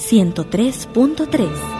103.3.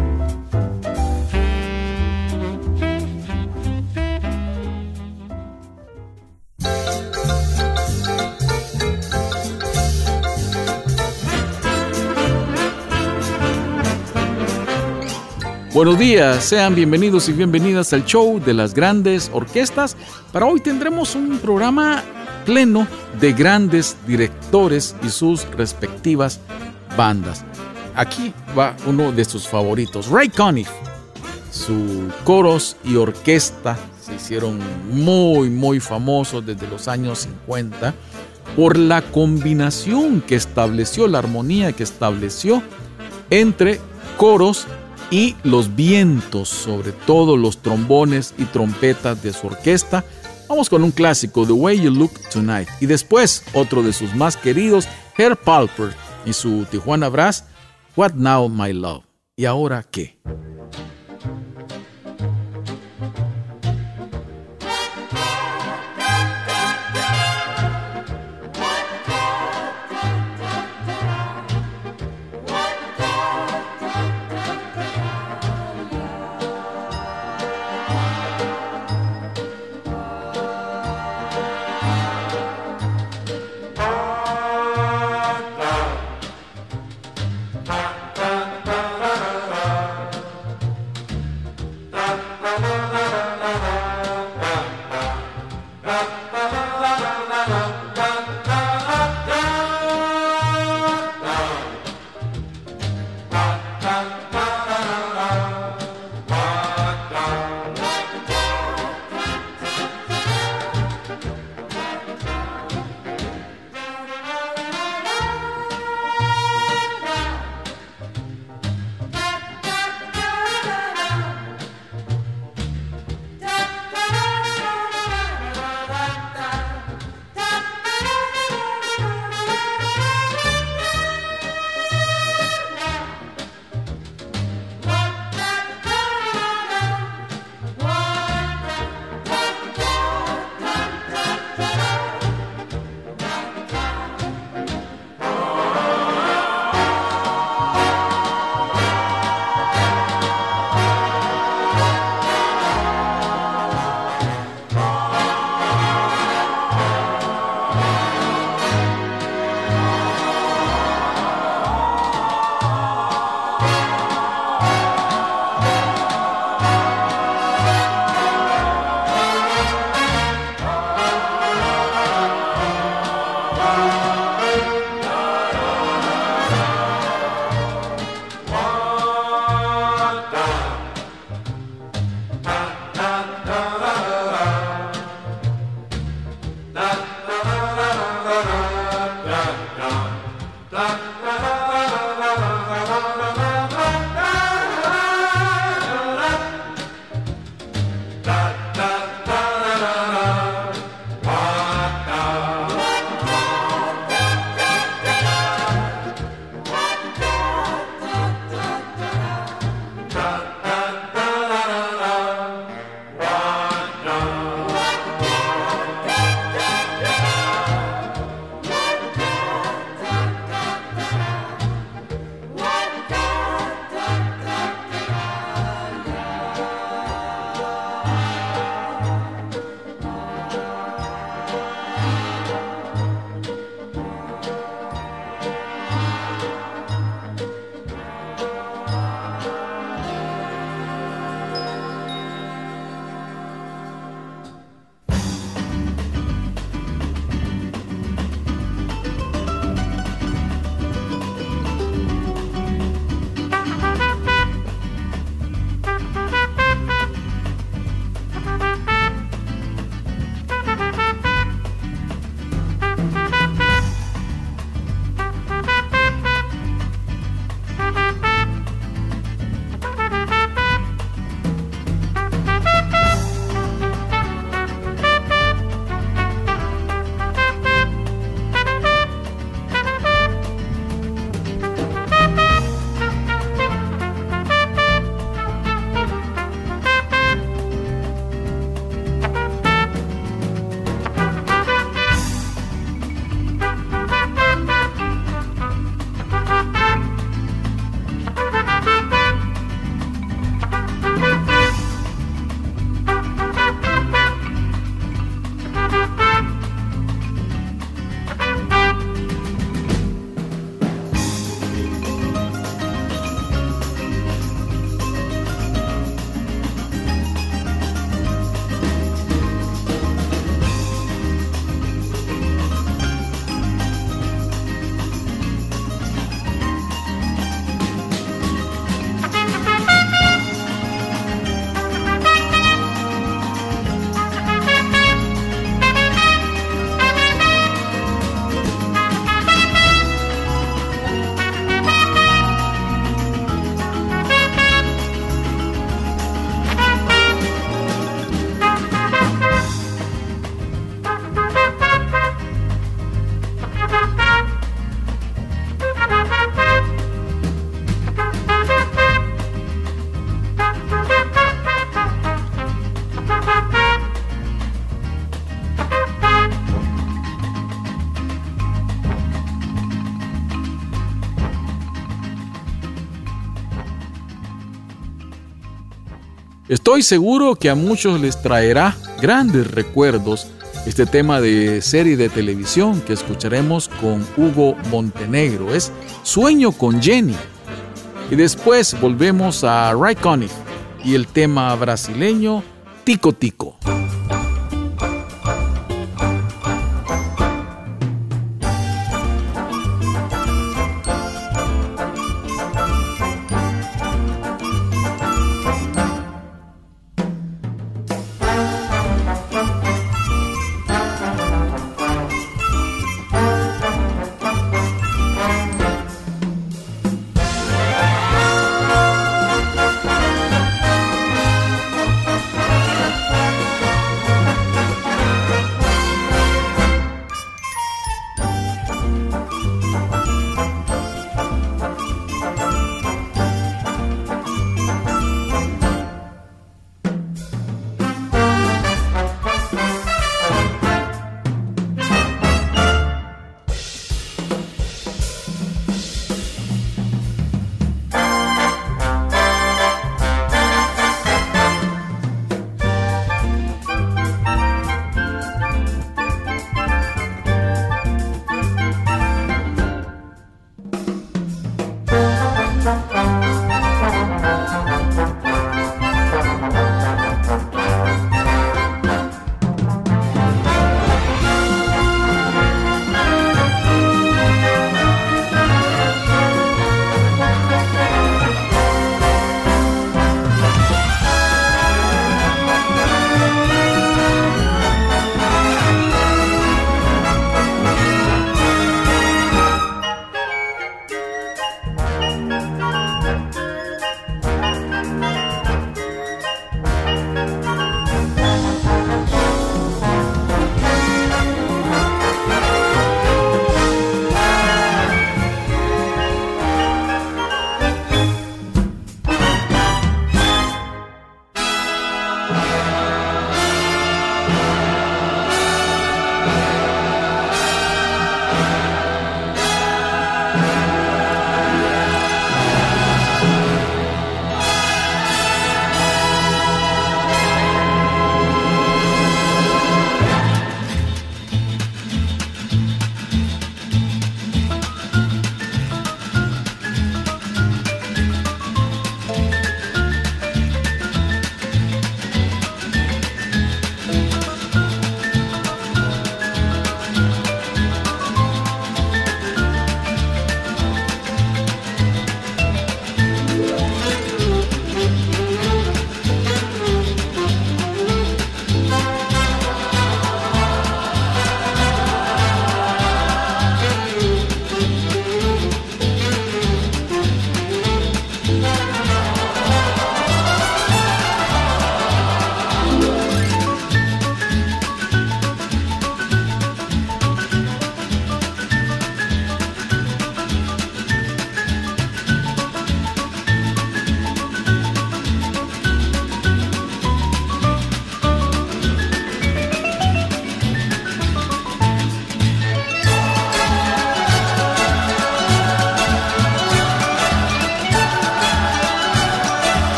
Buenos días, sean bienvenidos y bienvenidas al show de las grandes orquestas. Para hoy tendremos un programa pleno de grandes directores y sus respectivas bandas. Aquí va uno de sus favoritos, Ray Conniff. Su coros y orquesta se hicieron muy, muy famosos desde los años 50 por la combinación que estableció, la armonía que estableció entre coros y los vientos, sobre todo los trombones y trompetas de su orquesta. Vamos con un clásico, The Way You Look Tonight. Y después otro de sus más queridos, Herr Palper y su Tijuana Brass, What Now My Love. ¿Y ahora qué? Estoy seguro que a muchos les traerá grandes recuerdos este tema de serie de televisión que escucharemos con Hugo Montenegro. Es Sueño con Jenny. Y después volvemos a Ray y el tema brasileño Tico Tico.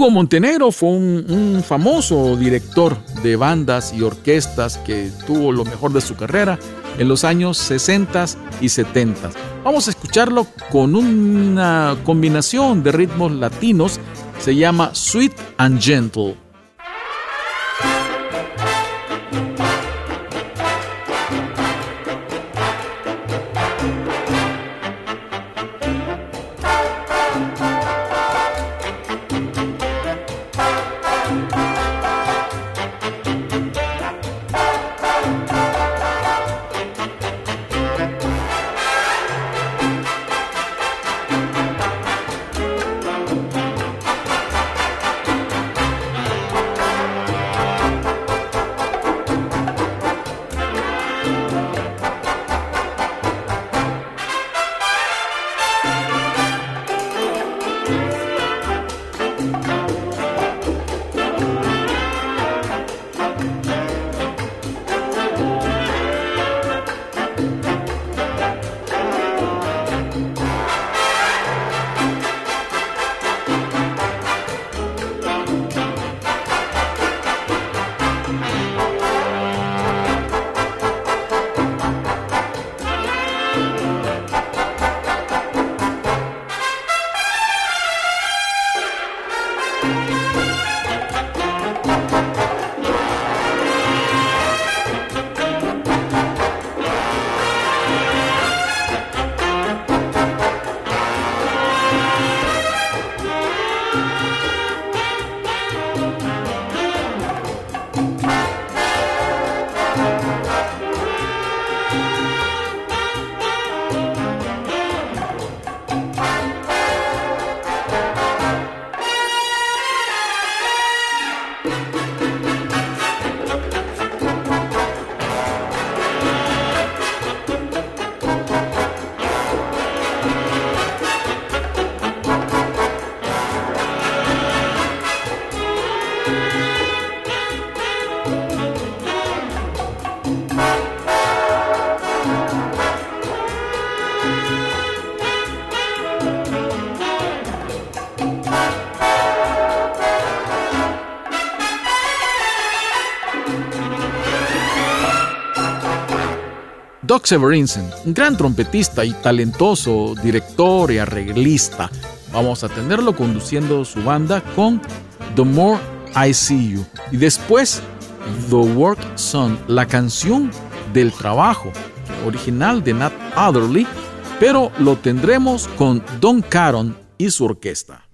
Hugo Montenegro fue un, famoso director de bandas y orquestas que tuvo lo mejor de su carrera en los años 60 y 70. Vamos a escucharlo con una combinación de ritmos latinos se llama Sweet and Gentle. Doc Severinsen, un gran trompetista y talentoso director y arreglista. Vamos a tenerlo conduciendo su banda con The More I See You. Y después, The Work Song, la canción del trabajo, original de Nat Adderley, pero lo tendremos con Don Caron y su orquesta.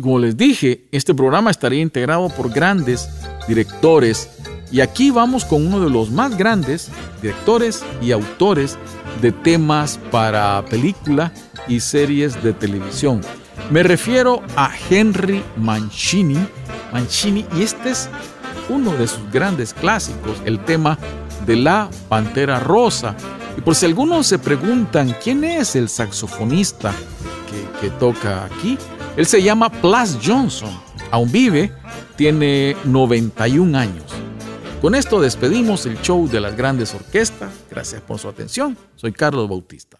Como les dije, este programa estaría integrado por grandes directores y aquí vamos con uno de los más grandes directores y autores de temas para película y series de televisión. Me refiero a Henry Mancini, Mancini y este es uno de sus grandes clásicos, el tema de la Pantera Rosa. Y por si algunos se preguntan quién es el saxofonista que toca aquí, él se llama Plas Johnson. Aún vive, tiene 91 años. Con esto despedimos el show de las grandes orquestas. Gracias por su atención. Soy Carlos Bautista.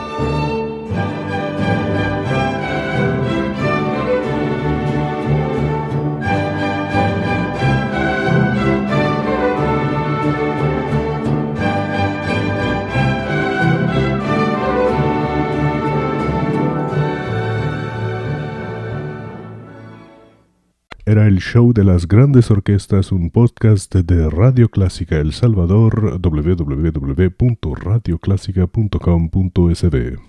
show de las grandes orquestas, un podcast de Radio Clásica El Salvador, www.radioclásica.com.sb.